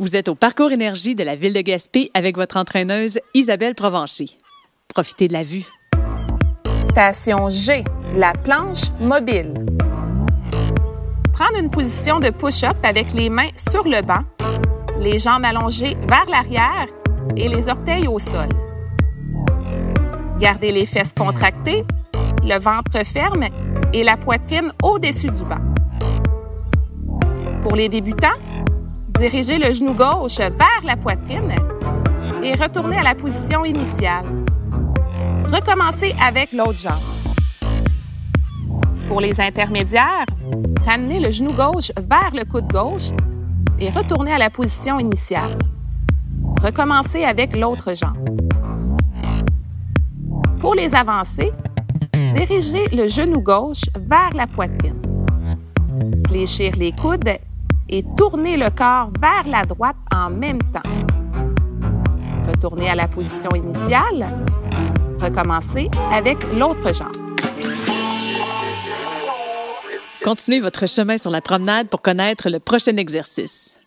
Vous êtes au parcours énergie de la ville de Gaspé avec votre entraîneuse Isabelle Provencher. Profitez de la vue. Station G, la planche mobile. Prendre une position de push-up avec les mains sur le banc, les jambes allongées vers l'arrière et les orteils au sol. Gardez les fesses contractées, le ventre ferme et la poitrine au-dessus du banc. Pour les débutants, dirigez le genou gauche vers la poitrine et retournez à la position initiale. Recommencez avec l'autre jambe. Pour les intermédiaires, ramenez le genou gauche vers le coude gauche et retournez à la position initiale. Recommencez avec l'autre jambe. Pour les avancées, dirigez le genou gauche vers la poitrine. Fléchir les coudes et tournez le corps vers la droite en même temps. Retournez à la position initiale. Recommencez avec l'autre jambe. Continuez votre chemin sur la promenade pour connaître le prochain exercice.